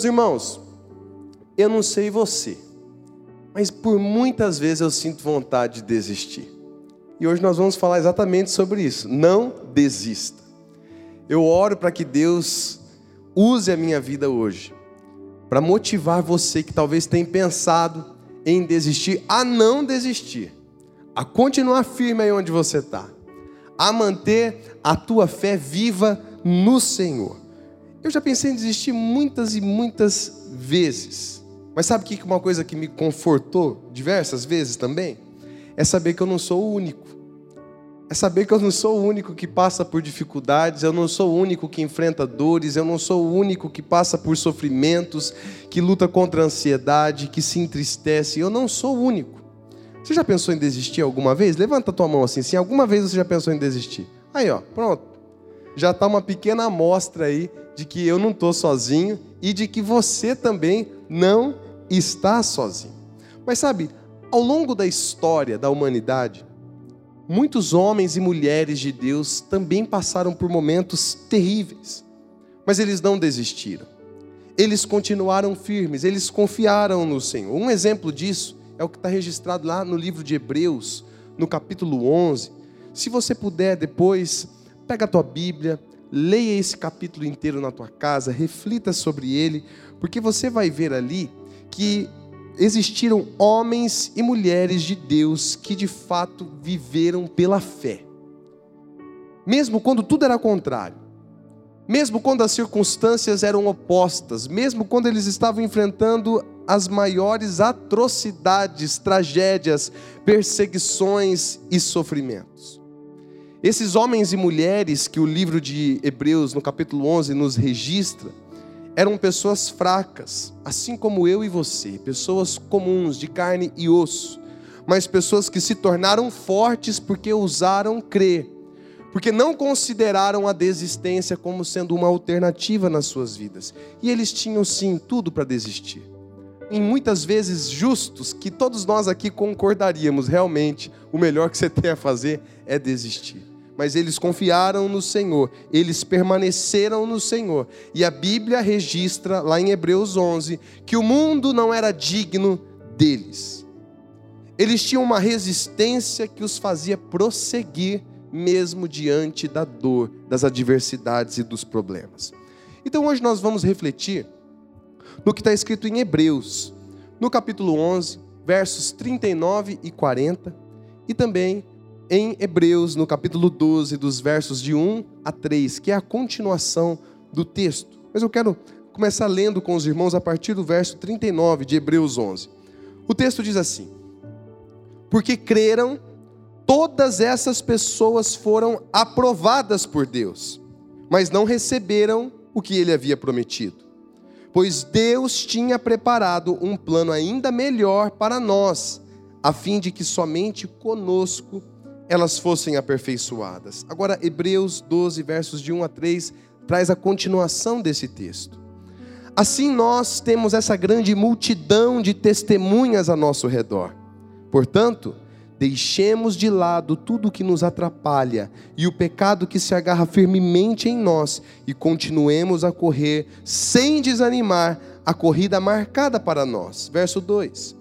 Meus irmãos, eu não sei você, mas por muitas vezes eu sinto vontade de desistir. E hoje nós vamos falar exatamente sobre isso. Não desista. Eu oro para que Deus use a minha vida hoje para motivar você que talvez tenha pensado em desistir, a não desistir, a continuar firme aí onde você está, a manter a tua fé viva no Senhor. Eu já pensei em desistir muitas e muitas vezes, mas sabe que uma coisa que me confortou diversas vezes também? É saber que eu não sou o único. É saber que eu não sou o único que passa por dificuldades, eu não sou o único que enfrenta dores, eu não sou o único que passa por sofrimentos, que luta contra a ansiedade, que se entristece. Eu não sou o único. Você já pensou em desistir alguma vez? Levanta a tua mão assim, se alguma vez você já pensou em desistir. Aí, ó, pronto. Já está uma pequena amostra aí de que eu não estou sozinho e de que você também não está sozinho. Mas sabe, ao longo da história da humanidade, muitos homens e mulheres de Deus também passaram por momentos terríveis, mas eles não desistiram. Eles continuaram firmes, eles confiaram no Senhor. Um exemplo disso é o que está registrado lá no livro de Hebreus, no capítulo 11. Se você puder depois, pega a tua Bíblia, leia esse capítulo inteiro na tua casa, reflita sobre ele, porque você vai ver ali que existiram homens e mulheres de Deus que de fato viveram pela fé. Mesmo quando tudo era contrário, mesmo quando as circunstâncias eram opostas, mesmo quando eles estavam enfrentando as maiores atrocidades, tragédias, perseguições e sofrimentos. Esses homens e mulheres que o livro de Hebreus, no capítulo 11, nos registra, eram pessoas fracas, assim como eu e você, pessoas comuns, de carne e osso, mas pessoas que se tornaram fortes porque ousaram crer, porque não consideraram a desistência como sendo uma alternativa nas suas vidas. E eles tinham sim tudo para desistir. Em muitas vezes justos, que todos nós aqui concordaríamos, realmente, o melhor que você tem a fazer é desistir mas eles confiaram no Senhor, eles permaneceram no Senhor. E a Bíblia registra, lá em Hebreus 11, que o mundo não era digno deles. Eles tinham uma resistência que os fazia prosseguir, mesmo diante da dor, das adversidades e dos problemas. Então hoje nós vamos refletir no que está escrito em Hebreus, no capítulo 11, versos 39 e 40, e também em Hebreus, no capítulo 12, dos versos de 1 a 3, que é a continuação do texto. Mas eu quero começar lendo com os irmãos a partir do verso 39 de Hebreus 11. O texto diz assim: Porque creram, todas essas pessoas foram aprovadas por Deus, mas não receberam o que ele havia prometido. Pois Deus tinha preparado um plano ainda melhor para nós, a fim de que somente conosco elas fossem aperfeiçoadas. Agora, Hebreus 12, versos de 1 a 3, traz a continuação desse texto. Assim, nós temos essa grande multidão de testemunhas a nosso redor. Portanto, deixemos de lado tudo o que nos atrapalha e o pecado que se agarra firmemente em nós e continuemos a correr sem desanimar a corrida marcada para nós. Verso 2: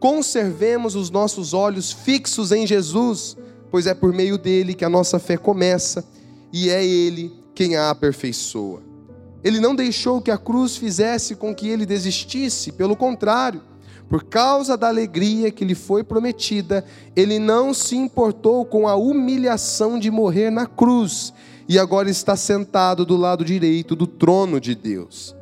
Conservemos os nossos olhos fixos em Jesus pois é por meio dele que a nossa fé começa e é ele quem a aperfeiçoa. Ele não deixou que a cruz fizesse com que ele desistisse, pelo contrário, por causa da alegria que lhe foi prometida, ele não se importou com a humilhação de morrer na cruz e agora está sentado do lado direito do trono de Deus.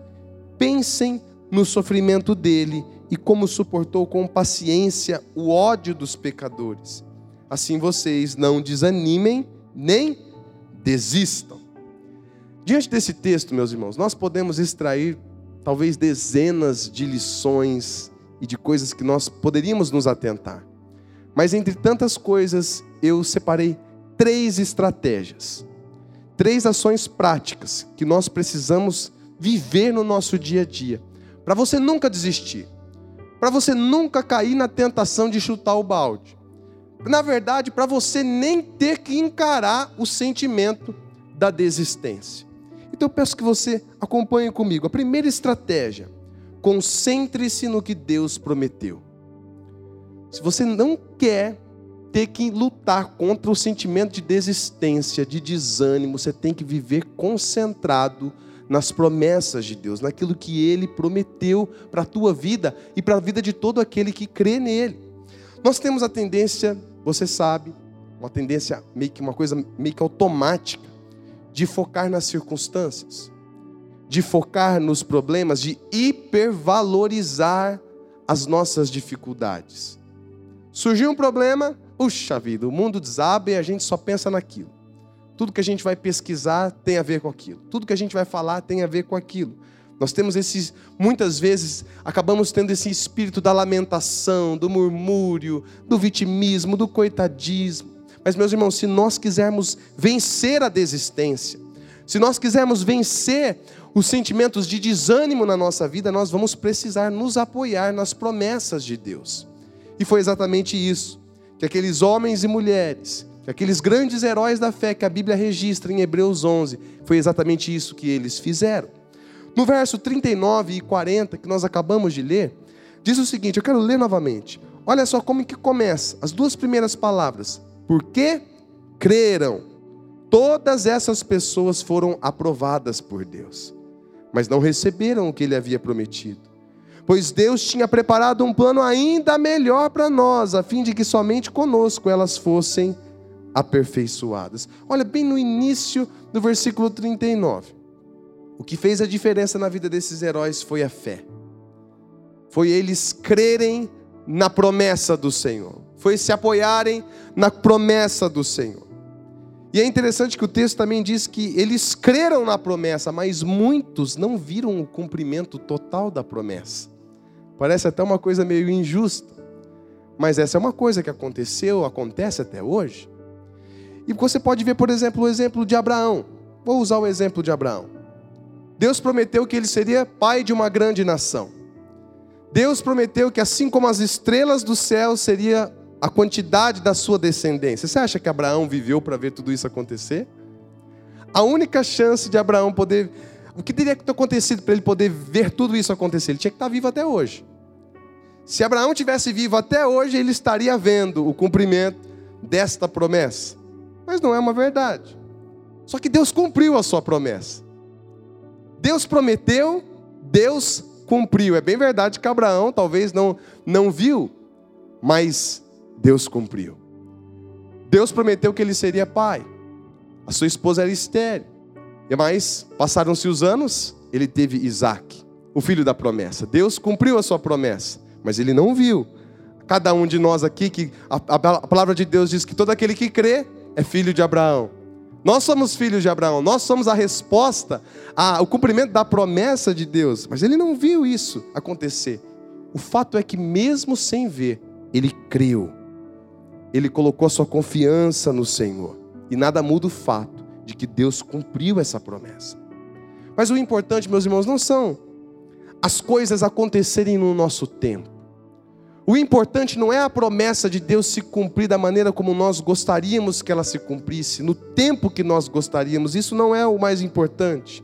Pensem no sofrimento dele e como suportou com paciência o ódio dos pecadores assim vocês não desanimem nem desistam. Diante desse texto, meus irmãos, nós podemos extrair talvez dezenas de lições e de coisas que nós poderíamos nos atentar. Mas entre tantas coisas, eu separei três estratégias, três ações práticas que nós precisamos viver no nosso dia a dia, para você nunca desistir, para você nunca cair na tentação de chutar o balde, na verdade, para você nem ter que encarar o sentimento da desistência. Então eu peço que você acompanhe comigo. A primeira estratégia: concentre-se no que Deus prometeu. Se você não quer ter que lutar contra o sentimento de desistência, de desânimo, você tem que viver concentrado nas promessas de Deus, naquilo que ele prometeu para a tua vida e para a vida de todo aquele que crê nele. Nós temos a tendência, você sabe, uma tendência meio que uma coisa meio que automática de focar nas circunstâncias, de focar nos problemas, de hipervalorizar as nossas dificuldades. Surgiu um problema, puxa vida, o mundo desaba e a gente só pensa naquilo. Tudo que a gente vai pesquisar tem a ver com aquilo. Tudo que a gente vai falar tem a ver com aquilo. Nós temos esses, muitas vezes, acabamos tendo esse espírito da lamentação, do murmúrio, do vitimismo, do coitadismo. Mas, meus irmãos, se nós quisermos vencer a desistência, se nós quisermos vencer os sentimentos de desânimo na nossa vida, nós vamos precisar nos apoiar nas promessas de Deus. E foi exatamente isso que aqueles homens e mulheres Aqueles grandes heróis da fé que a Bíblia registra em Hebreus 11, foi exatamente isso que eles fizeram. No verso 39 e 40, que nós acabamos de ler, diz o seguinte, eu quero ler novamente. Olha só como que começa, as duas primeiras palavras. Porque creram. Todas essas pessoas foram aprovadas por Deus, mas não receberam o que ele havia prometido. Pois Deus tinha preparado um plano ainda melhor para nós, a fim de que somente conosco elas fossem aperfeiçoadas. Olha, bem no início do versículo 39. O que fez a diferença na vida desses heróis foi a fé. Foi eles crerem na promessa do Senhor. Foi se apoiarem na promessa do Senhor. E é interessante que o texto também diz que eles creram na promessa, mas muitos não viram o cumprimento total da promessa. Parece até uma coisa meio injusta. Mas essa é uma coisa que aconteceu, acontece até hoje. E você pode ver, por exemplo, o exemplo de Abraão. Vou usar o exemplo de Abraão. Deus prometeu que ele seria pai de uma grande nação. Deus prometeu que assim como as estrelas do céu seria a quantidade da sua descendência. Você acha que Abraão viveu para ver tudo isso acontecer? A única chance de Abraão poder. O que teria que ter acontecido para ele poder ver tudo isso acontecer? Ele tinha que estar vivo até hoje. Se Abraão tivesse vivo até hoje, ele estaria vendo o cumprimento desta promessa mas não é uma verdade. Só que Deus cumpriu a sua promessa. Deus prometeu, Deus cumpriu. É bem verdade que Abraão talvez não, não viu, mas Deus cumpriu. Deus prometeu que ele seria pai. A sua esposa era estéreo. E mais, passaram-se os anos, ele teve Isaac, o filho da promessa. Deus cumpriu a sua promessa, mas ele não viu. Cada um de nós aqui, que a, a palavra de Deus diz que todo aquele que crê é filho de Abraão. Nós somos filhos de Abraão, nós somos a resposta ao cumprimento da promessa de Deus. Mas ele não viu isso acontecer. O fato é que, mesmo sem ver, ele creu. Ele colocou a sua confiança no Senhor. E nada muda o fato de que Deus cumpriu essa promessa. Mas o importante, meus irmãos, não são as coisas acontecerem no nosso tempo. O importante não é a promessa de Deus se cumprir da maneira como nós gostaríamos que ela se cumprisse, no tempo que nós gostaríamos, isso não é o mais importante.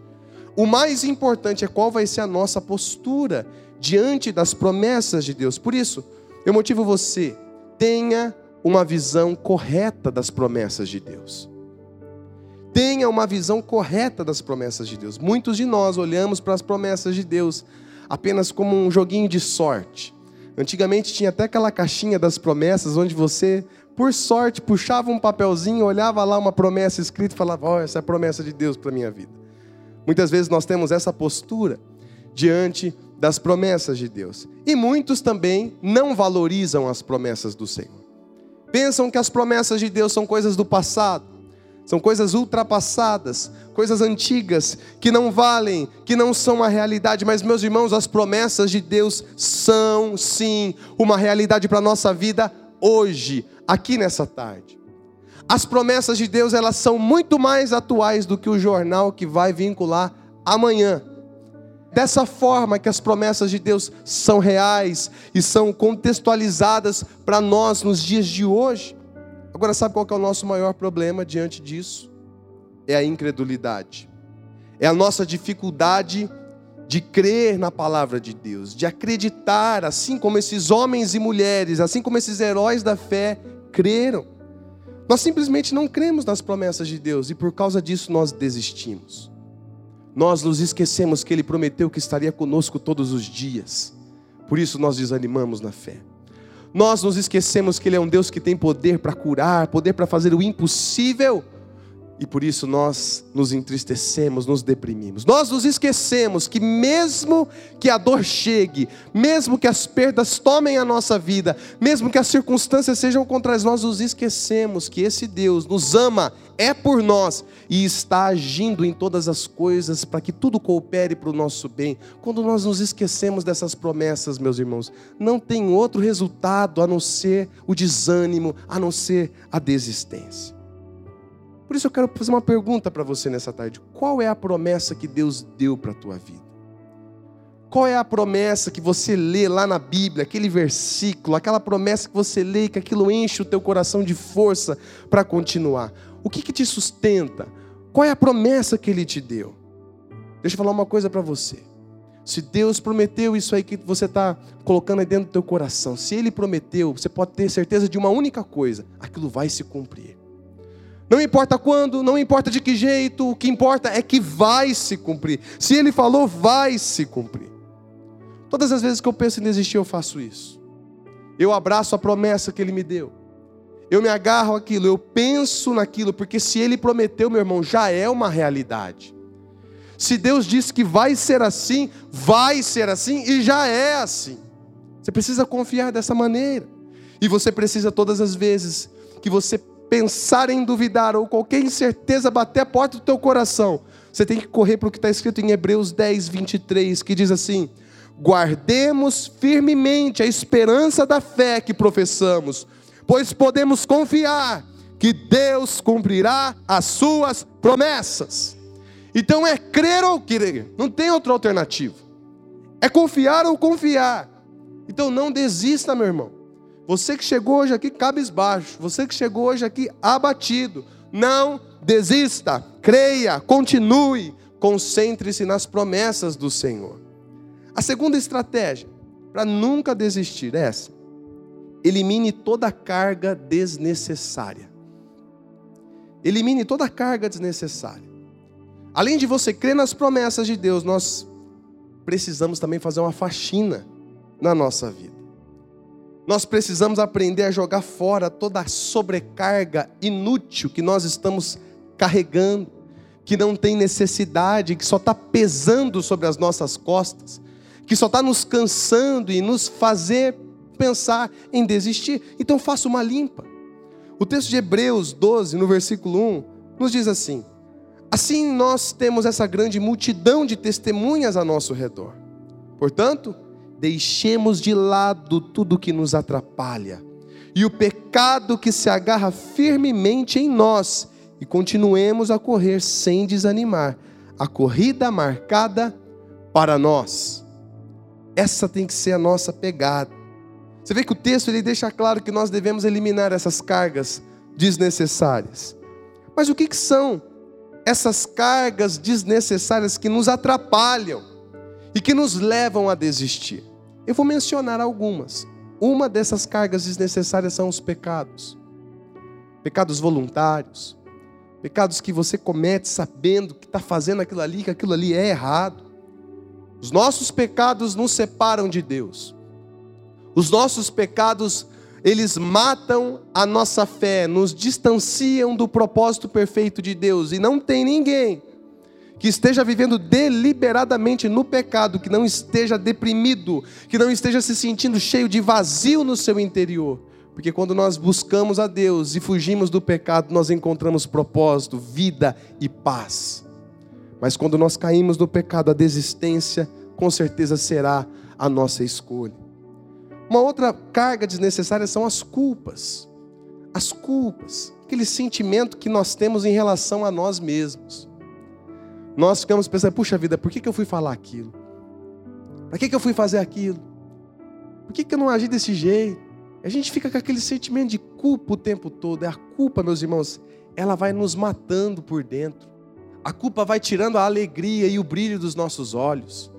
O mais importante é qual vai ser a nossa postura diante das promessas de Deus. Por isso, eu motivo você, tenha uma visão correta das promessas de Deus. Tenha uma visão correta das promessas de Deus. Muitos de nós olhamos para as promessas de Deus apenas como um joguinho de sorte Antigamente tinha até aquela caixinha das promessas, onde você, por sorte, puxava um papelzinho, olhava lá uma promessa escrita e falava: oh, essa é a promessa de Deus para minha vida. Muitas vezes nós temos essa postura diante das promessas de Deus. E muitos também não valorizam as promessas do Senhor. Pensam que as promessas de Deus são coisas do passado são coisas ultrapassadas, coisas antigas, que não valem, que não são uma realidade, mas, meus irmãos, as promessas de Deus são, sim, uma realidade para a nossa vida hoje, aqui nessa tarde. As promessas de Deus, elas são muito mais atuais do que o jornal que vai vincular amanhã. Dessa forma que as promessas de Deus são reais e são contextualizadas para nós nos dias de hoje. Agora, sabe qual é o nosso maior problema diante disso? É a incredulidade. É a nossa dificuldade de crer na palavra de Deus, de acreditar, assim como esses homens e mulheres, assim como esses heróis da fé creram. Nós simplesmente não cremos nas promessas de Deus e por causa disso nós desistimos. Nós nos esquecemos que Ele prometeu que estaria conosco todos os dias, por isso nós desanimamos na fé. Nós nos esquecemos que Ele é um Deus que tem poder para curar, poder para fazer o impossível e por isso nós nos entristecemos, nos deprimimos. Nós nos esquecemos que, mesmo que a dor chegue, mesmo que as perdas tomem a nossa vida, mesmo que as circunstâncias sejam contra nós, nós nos esquecemos que esse Deus nos ama, é por nós e está agindo em todas as coisas para que tudo coopere para o nosso bem. Quando nós nos esquecemos dessas promessas, meus irmãos, não tem outro resultado a não ser o desânimo, a não ser a desistência. Por isso eu quero fazer uma pergunta para você nessa tarde. Qual é a promessa que Deus deu para a tua vida? Qual é a promessa que você lê lá na Bíblia, aquele versículo, aquela promessa que você lê e que aquilo enche o teu coração de força para continuar? O que, que te sustenta? Qual é a promessa que Ele te deu? Deixa eu falar uma coisa para você. Se Deus prometeu isso aí que você está colocando aí dentro do teu coração, se Ele prometeu, você pode ter certeza de uma única coisa: aquilo vai se cumprir. Não importa quando, não importa de que jeito, o que importa é que vai se cumprir. Se ele falou, vai se cumprir. Todas as vezes que eu penso em desistir, eu faço isso. Eu abraço a promessa que ele me deu. Eu me agarro aquilo, eu penso naquilo, porque se ele prometeu, meu irmão, já é uma realidade. Se Deus disse que vai ser assim, vai ser assim e já é assim. Você precisa confiar dessa maneira. E você precisa todas as vezes que você pensar em duvidar ou qualquer incerteza bater a porta do teu coração, você tem que correr para o que está escrito em Hebreus 10, 23, que diz assim: guardemos firmemente a esperança da fé que professamos, pois podemos confiar que Deus cumprirá as suas promessas. Então é crer ou crer, não tem outra alternativa. É confiar ou confiar. Então não desista, meu irmão. Você que chegou hoje aqui cabisbaixo, você que chegou hoje aqui abatido, não desista, creia, continue, concentre-se nas promessas do Senhor. A segunda estratégia para nunca desistir é essa: elimine toda carga desnecessária. Elimine toda carga desnecessária. Além de você crer nas promessas de Deus, nós precisamos também fazer uma faxina na nossa vida. Nós precisamos aprender a jogar fora toda a sobrecarga inútil que nós estamos carregando, que não tem necessidade, que só está pesando sobre as nossas costas, que só está nos cansando e nos fazer pensar em desistir. Então faça uma limpa. O texto de Hebreus 12, no versículo 1, nos diz assim: Assim nós temos essa grande multidão de testemunhas a nosso redor. Portanto, deixemos de lado tudo que nos atrapalha e o pecado que se agarra firmemente em nós e continuemos a correr sem desanimar a corrida marcada para nós. Essa tem que ser a nossa pegada. Você vê que o texto ele deixa claro que nós devemos eliminar essas cargas desnecessárias. Mas o que, que são essas cargas desnecessárias que nos atrapalham? e que nos levam a desistir. Eu vou mencionar algumas. Uma dessas cargas desnecessárias são os pecados. Pecados voluntários. Pecados que você comete sabendo que está fazendo aquilo ali, que aquilo ali é errado. Os nossos pecados nos separam de Deus. Os nossos pecados, eles matam a nossa fé, nos distanciam do propósito perfeito de Deus. E não tem ninguém que esteja vivendo deliberadamente no pecado, que não esteja deprimido, que não esteja se sentindo cheio de vazio no seu interior. Porque quando nós buscamos a Deus e fugimos do pecado, nós encontramos propósito, vida e paz. Mas quando nós caímos no pecado, a desistência com certeza será a nossa escolha. Uma outra carga desnecessária são as culpas. As culpas, aquele sentimento que nós temos em relação a nós mesmos nós ficamos pensando, puxa vida, por que, que eu fui falar aquilo? Para que, que eu fui fazer aquilo? Por que, que eu não agi desse jeito? A gente fica com aquele sentimento de culpa o tempo todo. É a culpa, meus irmãos, ela vai nos matando por dentro. A culpa vai tirando a alegria e o brilho dos nossos olhos.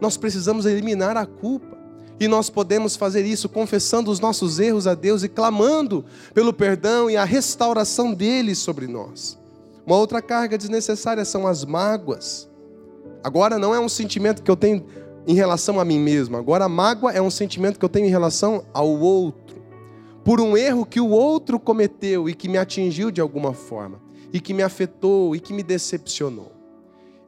Nós precisamos eliminar a culpa. E nós podemos fazer isso confessando os nossos erros a Deus e clamando pelo perdão e a restauração dele sobre nós. Uma outra carga desnecessária são as mágoas. Agora não é um sentimento que eu tenho em relação a mim mesmo, agora a mágoa é um sentimento que eu tenho em relação ao outro. Por um erro que o outro cometeu e que me atingiu de alguma forma, e que me afetou e que me decepcionou.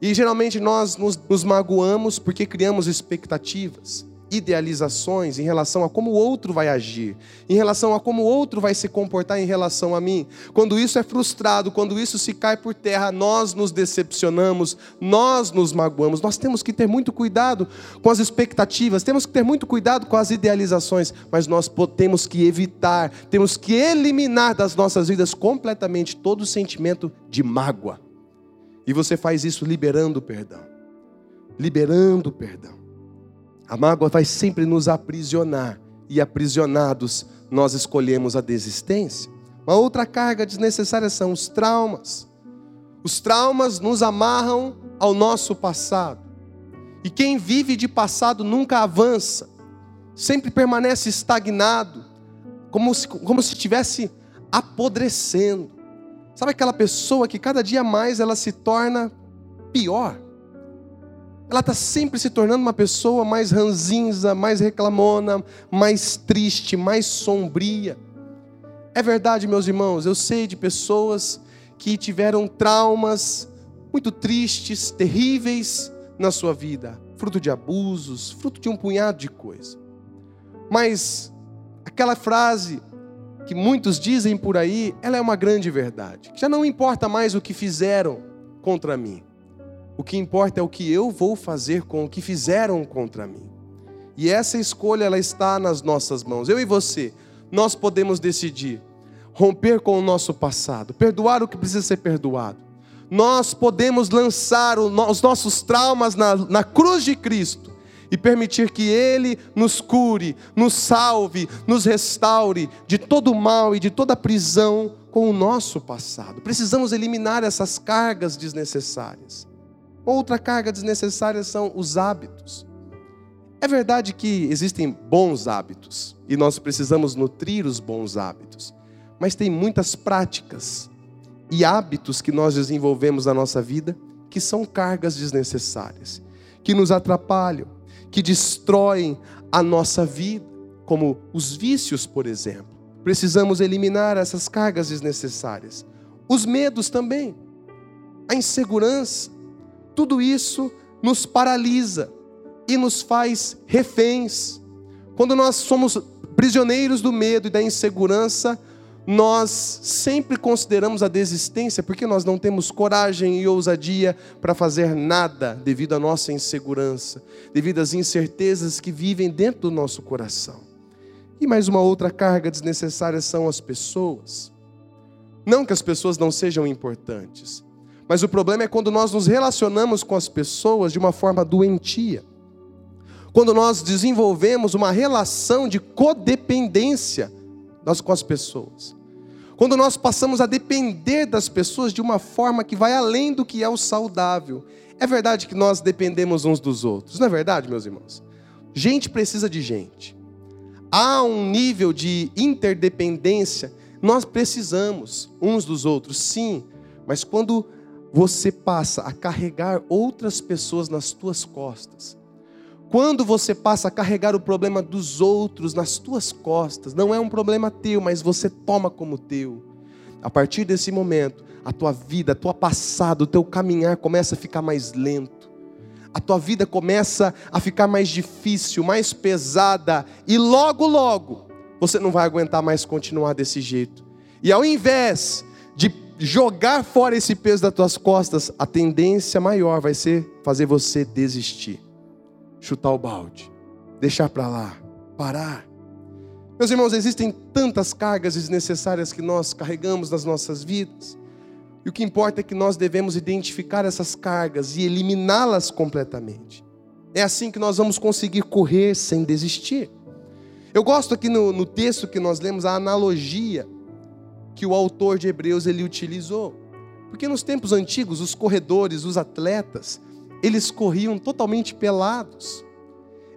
E geralmente nós nos, nos magoamos porque criamos expectativas idealizações em relação a como o outro vai agir, em relação a como o outro vai se comportar em relação a mim. Quando isso é frustrado, quando isso se cai por terra, nós nos decepcionamos, nós nos magoamos. Nós temos que ter muito cuidado com as expectativas, temos que ter muito cuidado com as idealizações, mas nós temos que evitar, temos que eliminar das nossas vidas completamente todo sentimento de mágoa. E você faz isso liberando o perdão. Liberando o perdão. A mágoa vai sempre nos aprisionar, e aprisionados nós escolhemos a desistência. Uma outra carga desnecessária são os traumas. Os traumas nos amarram ao nosso passado. E quem vive de passado nunca avança, sempre permanece estagnado, como se, como se estivesse apodrecendo. Sabe aquela pessoa que cada dia mais ela se torna pior? Ela está sempre se tornando uma pessoa mais ranzinza, mais reclamona, mais triste, mais sombria. É verdade, meus irmãos, eu sei de pessoas que tiveram traumas muito tristes, terríveis na sua vida, fruto de abusos, fruto de um punhado de coisa. Mas aquela frase que muitos dizem por aí, ela é uma grande verdade. Já não importa mais o que fizeram contra mim. O que importa é o que eu vou fazer com o que fizeram contra mim. E essa escolha ela está nas nossas mãos. Eu e você, nós podemos decidir romper com o nosso passado, perdoar o que precisa ser perdoado. Nós podemos lançar os nossos traumas na, na cruz de Cristo e permitir que Ele nos cure, nos salve, nos restaure de todo o mal e de toda a prisão com o nosso passado. Precisamos eliminar essas cargas desnecessárias. Outra carga desnecessária são os hábitos. É verdade que existem bons hábitos e nós precisamos nutrir os bons hábitos, mas tem muitas práticas e hábitos que nós desenvolvemos na nossa vida que são cargas desnecessárias, que nos atrapalham, que destroem a nossa vida, como os vícios, por exemplo. Precisamos eliminar essas cargas desnecessárias. Os medos também, a insegurança, tudo isso nos paralisa e nos faz reféns. Quando nós somos prisioneiros do medo e da insegurança, nós sempre consideramos a desistência porque nós não temos coragem e ousadia para fazer nada devido à nossa insegurança, devido às incertezas que vivem dentro do nosso coração. E mais uma outra carga desnecessária são as pessoas. Não que as pessoas não sejam importantes, mas o problema é quando nós nos relacionamos com as pessoas de uma forma doentia. Quando nós desenvolvemos uma relação de codependência com as pessoas. Quando nós passamos a depender das pessoas de uma forma que vai além do que é o saudável. É verdade que nós dependemos uns dos outros, não é verdade, meus irmãos? Gente precisa de gente. Há um nível de interdependência, nós precisamos uns dos outros, sim, mas quando você passa a carregar outras pessoas nas tuas costas. Quando você passa a carregar o problema dos outros nas tuas costas, não é um problema teu, mas você toma como teu. A partir desse momento, a tua vida, a tua passado, o teu caminhar começa a ficar mais lento. A tua vida começa a ficar mais difícil, mais pesada, e logo, logo, você não vai aguentar mais continuar desse jeito. E ao invés de jogar fora esse peso das tuas costas, a tendência maior vai ser fazer você desistir, chutar o balde, deixar para lá, parar. Meus irmãos, existem tantas cargas desnecessárias que nós carregamos nas nossas vidas. E o que importa é que nós devemos identificar essas cargas e eliminá-las completamente. É assim que nós vamos conseguir correr sem desistir. Eu gosto aqui no, no texto que nós lemos a analogia que o autor de Hebreus ele utilizou. Porque nos tempos antigos, os corredores, os atletas, eles corriam totalmente pelados.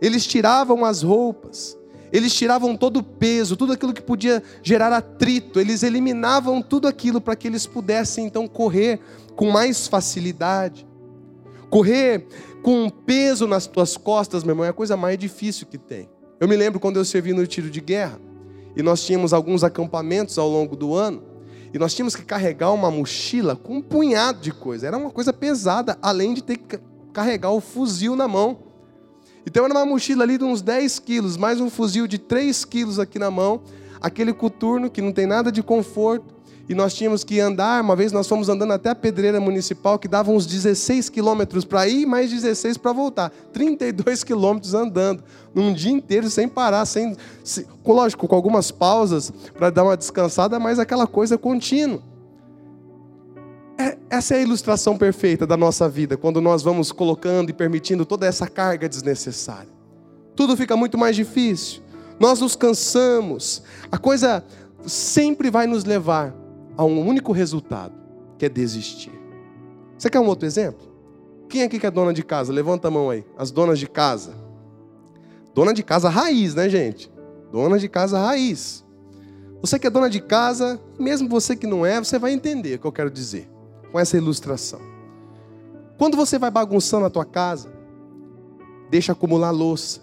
Eles tiravam as roupas, eles tiravam todo o peso, tudo aquilo que podia gerar atrito, eles eliminavam tudo aquilo para que eles pudessem então correr com mais facilidade. Correr com um peso nas tuas costas, meu irmão, é a coisa mais difícil que tem. Eu me lembro quando eu servi no tiro de guerra, e nós tínhamos alguns acampamentos ao longo do ano, e nós tínhamos que carregar uma mochila com um punhado de coisa. Era uma coisa pesada, além de ter que carregar o fuzil na mão. Então era uma mochila ali de uns 10 quilos, mais um fuzil de 3 quilos aqui na mão, aquele coturno que não tem nada de conforto. E nós tínhamos que andar, uma vez nós fomos andando até a pedreira municipal, que dava uns 16 quilômetros para ir, mais 16 para voltar. 32 quilômetros andando, num dia inteiro, sem parar, sem, lógico, com algumas pausas para dar uma descansada, mas aquela coisa contínua. É, essa é a ilustração perfeita da nossa vida, quando nós vamos colocando e permitindo toda essa carga desnecessária. Tudo fica muito mais difícil, nós nos cansamos, a coisa sempre vai nos levar a um único resultado, que é desistir. Você quer um outro exemplo? Quem aqui que é dona de casa? Levanta a mão aí. As donas de casa. Dona de casa raiz, né, gente? Dona de casa raiz. Você que é dona de casa, mesmo você que não é, você vai entender o que eu quero dizer com essa ilustração. Quando você vai bagunçando a tua casa, deixa acumular louça,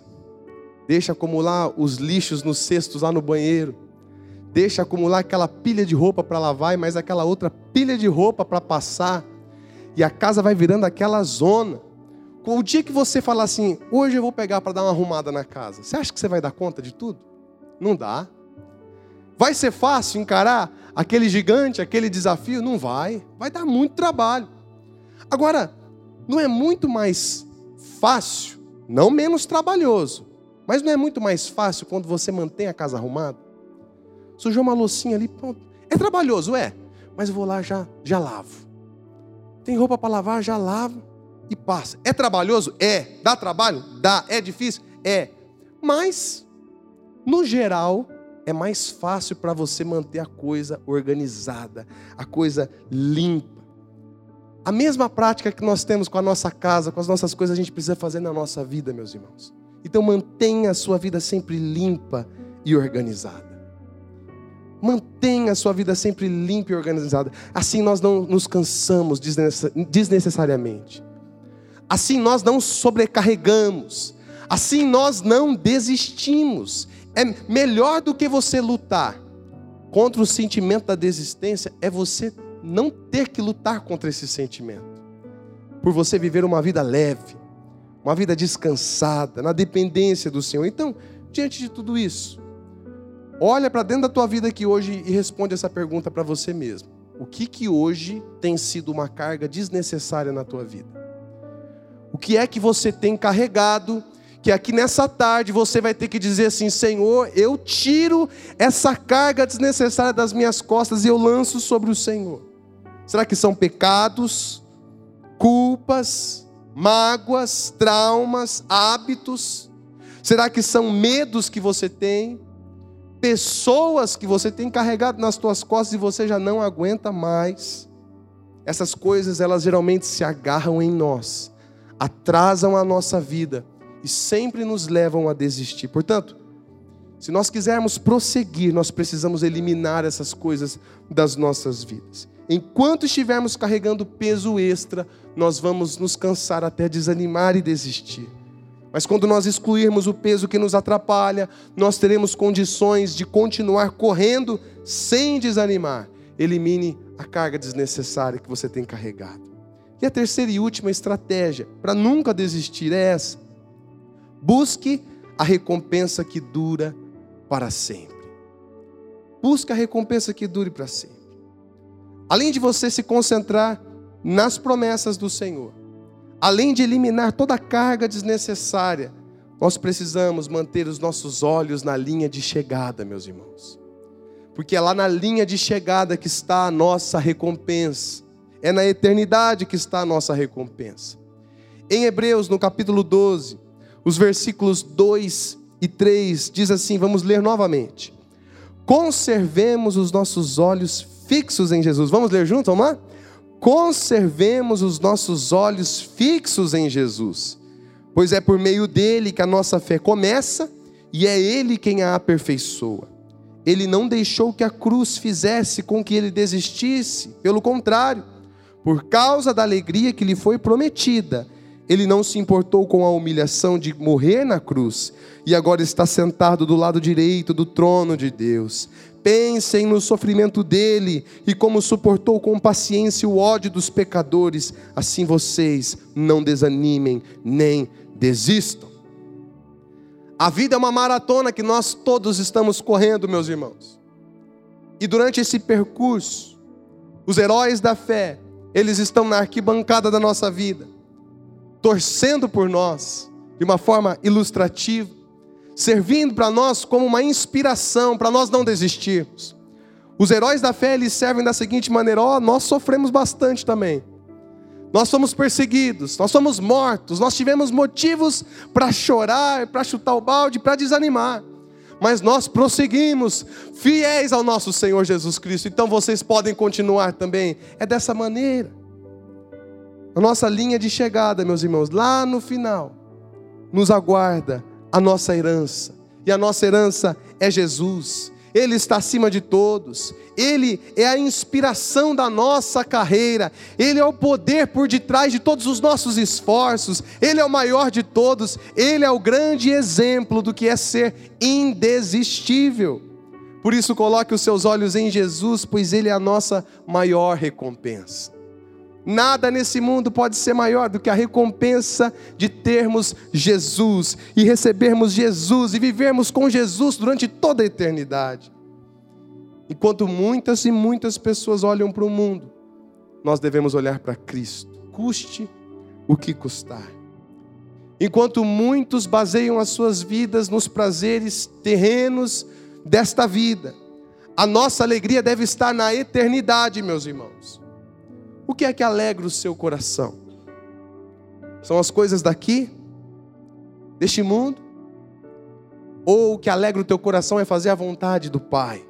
deixa acumular os lixos nos cestos lá no banheiro, deixa acumular aquela pilha de roupa para lavar e mais aquela outra pilha de roupa para passar, e a casa vai virando aquela zona. O dia que você falar assim, hoje eu vou pegar para dar uma arrumada na casa, você acha que você vai dar conta de tudo? Não dá. Vai ser fácil encarar aquele gigante, aquele desafio? Não vai. Vai dar muito trabalho. Agora, não é muito mais fácil, não menos trabalhoso, mas não é muito mais fácil quando você mantém a casa arrumada? Sujou uma loucinha ali, pronto. É trabalhoso, é, mas eu vou lá já já lavo. Tem roupa para lavar, já lavo e passa. É trabalhoso? É. Dá trabalho? Dá. É difícil? É. Mas no geral, é mais fácil para você manter a coisa organizada, a coisa limpa. A mesma prática que nós temos com a nossa casa, com as nossas coisas, a gente precisa fazer na nossa vida, meus irmãos. Então mantenha a sua vida sempre limpa e organizada. Mantenha a sua vida sempre limpa e organizada. Assim nós não nos cansamos desnecessariamente. Assim nós não sobrecarregamos. Assim nós não desistimos. É melhor do que você lutar contra o sentimento da desistência, é você não ter que lutar contra esse sentimento. Por você viver uma vida leve, uma vida descansada, na dependência do Senhor. Então, diante de tudo isso, olha para dentro da tua vida aqui hoje e responde essa pergunta para você mesmo. O que que hoje tem sido uma carga desnecessária na tua vida? O que é que você tem carregado que aqui nessa tarde você vai ter que dizer assim: Senhor, eu tiro essa carga desnecessária das minhas costas e eu lanço sobre o Senhor. Será que são pecados, culpas, mágoas, traumas, hábitos? Será que são medos que você tem? Pessoas que você tem carregado nas suas costas e você já não aguenta mais? Essas coisas, elas geralmente se agarram em nós, atrasam a nossa vida e sempre nos levam a desistir. Portanto, se nós quisermos prosseguir, nós precisamos eliminar essas coisas das nossas vidas. Enquanto estivermos carregando peso extra, nós vamos nos cansar até desanimar e desistir. Mas quando nós excluirmos o peso que nos atrapalha, nós teremos condições de continuar correndo sem desanimar. Elimine a carga desnecessária que você tem carregado. E a terceira e última estratégia para nunca desistir é essa: Busque a recompensa que dura para sempre. Busque a recompensa que dure para sempre. Além de você se concentrar nas promessas do Senhor, além de eliminar toda a carga desnecessária, nós precisamos manter os nossos olhos na linha de chegada, meus irmãos. Porque é lá na linha de chegada que está a nossa recompensa. É na eternidade que está a nossa recompensa. Em Hebreus, no capítulo 12, os versículos 2 e 3 diz assim, vamos ler novamente. Conservemos os nossos olhos fixos em Jesus. Vamos ler juntos, vamos lá? Conservemos os nossos olhos fixos em Jesus, pois é por meio dele que a nossa fé começa e é ele quem a aperfeiçoa. Ele não deixou que a cruz fizesse com que ele desistisse, pelo contrário, por causa da alegria que lhe foi prometida, ele não se importou com a humilhação de morrer na cruz e agora está sentado do lado direito do trono de Deus. Pensem no sofrimento dele e como suportou com paciência o ódio dos pecadores. Assim vocês não desanimem nem desistam. A vida é uma maratona que nós todos estamos correndo, meus irmãos. E durante esse percurso, os heróis da fé, eles estão na arquibancada da nossa vida torcendo por nós de uma forma ilustrativa, servindo para nós como uma inspiração para nós não desistirmos. Os heróis da fé eles servem da seguinte maneira: ó, nós sofremos bastante também. Nós somos perseguidos, nós somos mortos, nós tivemos motivos para chorar, para chutar o balde, para desanimar. Mas nós prosseguimos, fiéis ao nosso Senhor Jesus Cristo. Então vocês podem continuar também. É dessa maneira a nossa linha de chegada, meus irmãos, lá no final, nos aguarda a nossa herança. E a nossa herança é Jesus. Ele está acima de todos. Ele é a inspiração da nossa carreira. Ele é o poder por detrás de todos os nossos esforços. Ele é o maior de todos. Ele é o grande exemplo do que é ser indesistível. Por isso, coloque os seus olhos em Jesus, pois Ele é a nossa maior recompensa. Nada nesse mundo pode ser maior do que a recompensa de termos Jesus e recebermos Jesus e vivermos com Jesus durante toda a eternidade. Enquanto muitas e muitas pessoas olham para o mundo, nós devemos olhar para Cristo, custe o que custar. Enquanto muitos baseiam as suas vidas nos prazeres terrenos desta vida, a nossa alegria deve estar na eternidade, meus irmãos. O que é que alegra o seu coração? São as coisas daqui, deste mundo? Ou o que alegra o teu coração é fazer a vontade do Pai?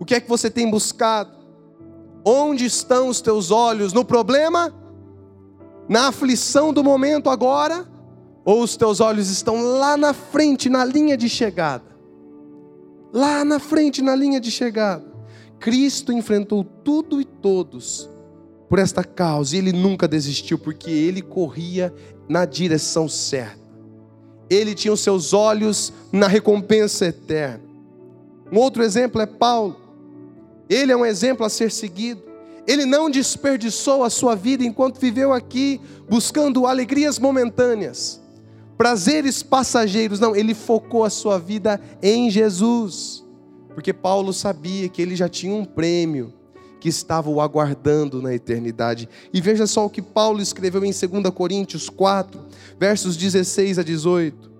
O que é que você tem buscado? Onde estão os teus olhos? No problema? Na aflição do momento agora? Ou os teus olhos estão lá na frente, na linha de chegada? Lá na frente, na linha de chegada. Cristo enfrentou tudo e todos por esta causa, e ele nunca desistiu, porque ele corria na direção certa. Ele tinha os seus olhos na recompensa eterna. Um outro exemplo é Paulo. Ele é um exemplo a ser seguido. Ele não desperdiçou a sua vida enquanto viveu aqui buscando alegrias momentâneas, prazeres passageiros. Não, ele focou a sua vida em Jesus, porque Paulo sabia que ele já tinha um prêmio que estava o aguardando na eternidade. E veja só o que Paulo escreveu em 2 Coríntios 4, versos 16 a 18.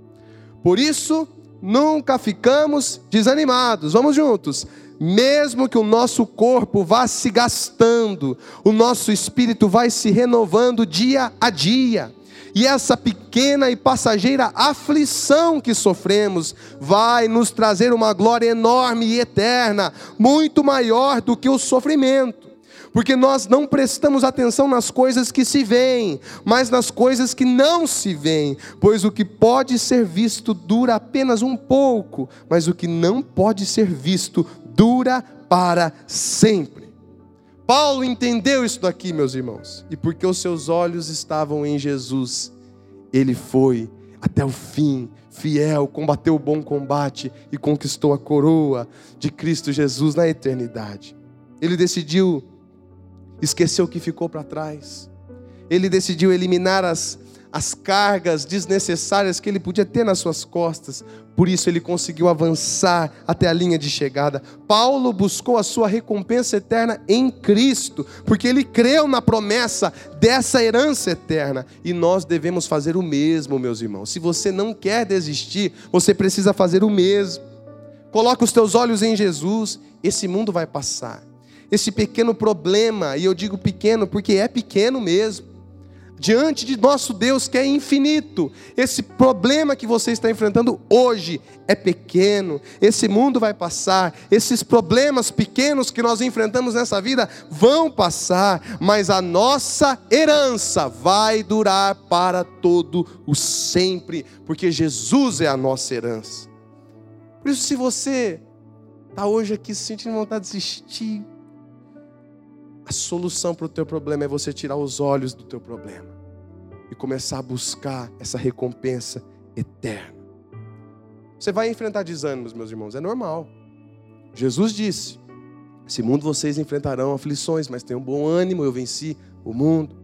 Por isso, nunca ficamos desanimados. Vamos juntos. Mesmo que o nosso corpo vá se gastando, o nosso espírito vai se renovando dia a dia e essa pequena e passageira aflição que sofremos vai nos trazer uma glória enorme e eterna, muito maior do que o sofrimento. Porque nós não prestamos atenção nas coisas que se veem, mas nas coisas que não se veem. Pois o que pode ser visto dura apenas um pouco, mas o que não pode ser visto dura para sempre. Paulo entendeu isso daqui, meus irmãos, e porque os seus olhos estavam em Jesus, ele foi até o fim, fiel, combateu o bom combate e conquistou a coroa de Cristo Jesus na eternidade. Ele decidiu esquecer o que ficou para trás. Ele decidiu eliminar as as cargas desnecessárias que ele podia ter nas suas costas. Por isso ele conseguiu avançar até a linha de chegada. Paulo buscou a sua recompensa eterna em Cristo, porque ele creu na promessa dessa herança eterna. E nós devemos fazer o mesmo, meus irmãos. Se você não quer desistir, você precisa fazer o mesmo. Coloca os teus olhos em Jesus, esse mundo vai passar. Esse pequeno problema, e eu digo pequeno porque é pequeno mesmo diante de nosso Deus que é infinito. Esse problema que você está enfrentando hoje é pequeno, esse mundo vai passar, esses problemas pequenos que nós enfrentamos nessa vida vão passar, mas a nossa herança vai durar para todo o sempre, porque Jesus é a nossa herança. Por isso, se você está hoje aqui sentindo vontade de desistir, a solução para o teu problema é você tirar os olhos do teu problema e começar a buscar essa recompensa eterna. Você vai enfrentar desânimos, meus irmãos, é normal. Jesus disse: Esse mundo vocês enfrentarão aflições, mas tenham bom ânimo, eu venci o mundo.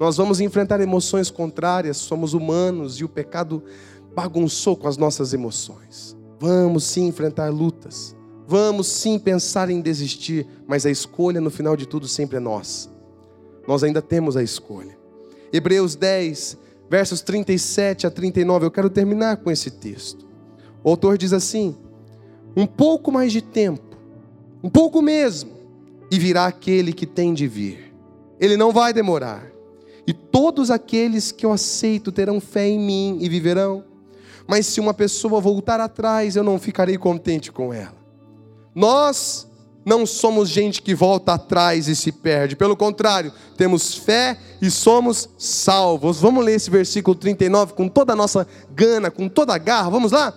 Nós vamos enfrentar emoções contrárias, somos humanos e o pecado bagunçou com as nossas emoções. Vamos sim enfrentar lutas. Vamos sim pensar em desistir, mas a escolha no final de tudo sempre é nossa. Nós ainda temos a escolha. Hebreus 10, versos 37 a 39, eu quero terminar com esse texto. O autor diz assim: Um pouco mais de tempo, um pouco mesmo, e virá aquele que tem de vir. Ele não vai demorar. E todos aqueles que eu aceito terão fé em mim e viverão. Mas se uma pessoa voltar atrás, eu não ficarei contente com ela. Nós não somos gente que volta atrás e se perde, pelo contrário, temos fé e somos salvos. Vamos ler esse versículo 39 com toda a nossa gana, com toda a garra, vamos lá?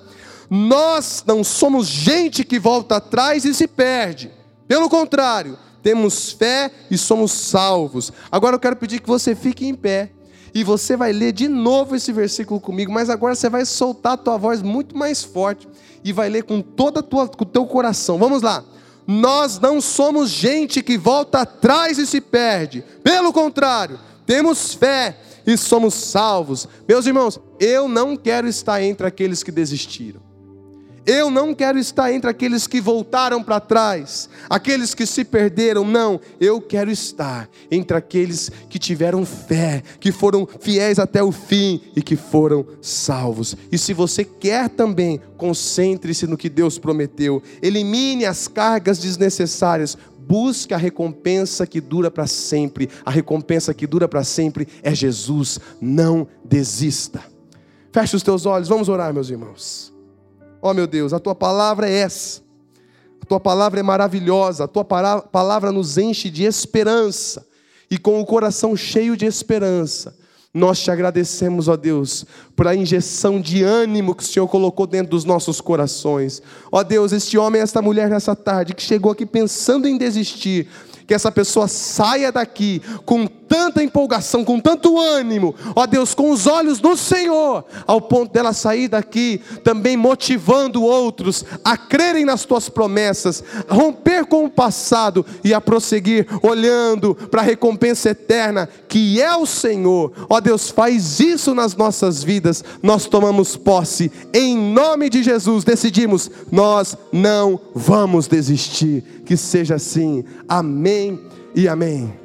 Nós não somos gente que volta atrás e se perde, pelo contrário, temos fé e somos salvos. Agora eu quero pedir que você fique em pé. E você vai ler de novo esse versículo comigo, mas agora você vai soltar a tua voz muito mais forte e vai ler com todo o teu coração. Vamos lá. Nós não somos gente que volta atrás e se perde. Pelo contrário, temos fé e somos salvos. Meus irmãos, eu não quero estar entre aqueles que desistiram. Eu não quero estar entre aqueles que voltaram para trás, aqueles que se perderam, não. Eu quero estar entre aqueles que tiveram fé, que foram fiéis até o fim e que foram salvos. E se você quer também, concentre-se no que Deus prometeu, elimine as cargas desnecessárias, busque a recompensa que dura para sempre. A recompensa que dura para sempre é Jesus. Não desista. Feche os teus olhos, vamos orar, meus irmãos. Ó oh, meu Deus, a tua palavra é essa. A tua palavra é maravilhosa, a tua palavra nos enche de esperança. E com o coração cheio de esperança, nós te agradecemos, ó Deus, por a injeção de ânimo que o Senhor colocou dentro dos nossos corações. Ó Deus, este homem esta mulher nessa tarde que chegou aqui pensando em desistir, que essa pessoa saia daqui com tanta empolgação, com tanto ânimo, ó Deus, com os olhos no Senhor, ao ponto dela sair daqui também motivando outros a crerem nas tuas promessas, romper com o passado e a prosseguir olhando para a recompensa eterna que é o Senhor. Ó Deus, faz isso nas nossas vidas. Nós tomamos posse em nome de Jesus, decidimos, nós não vamos desistir. Que seja assim. Amém e amém.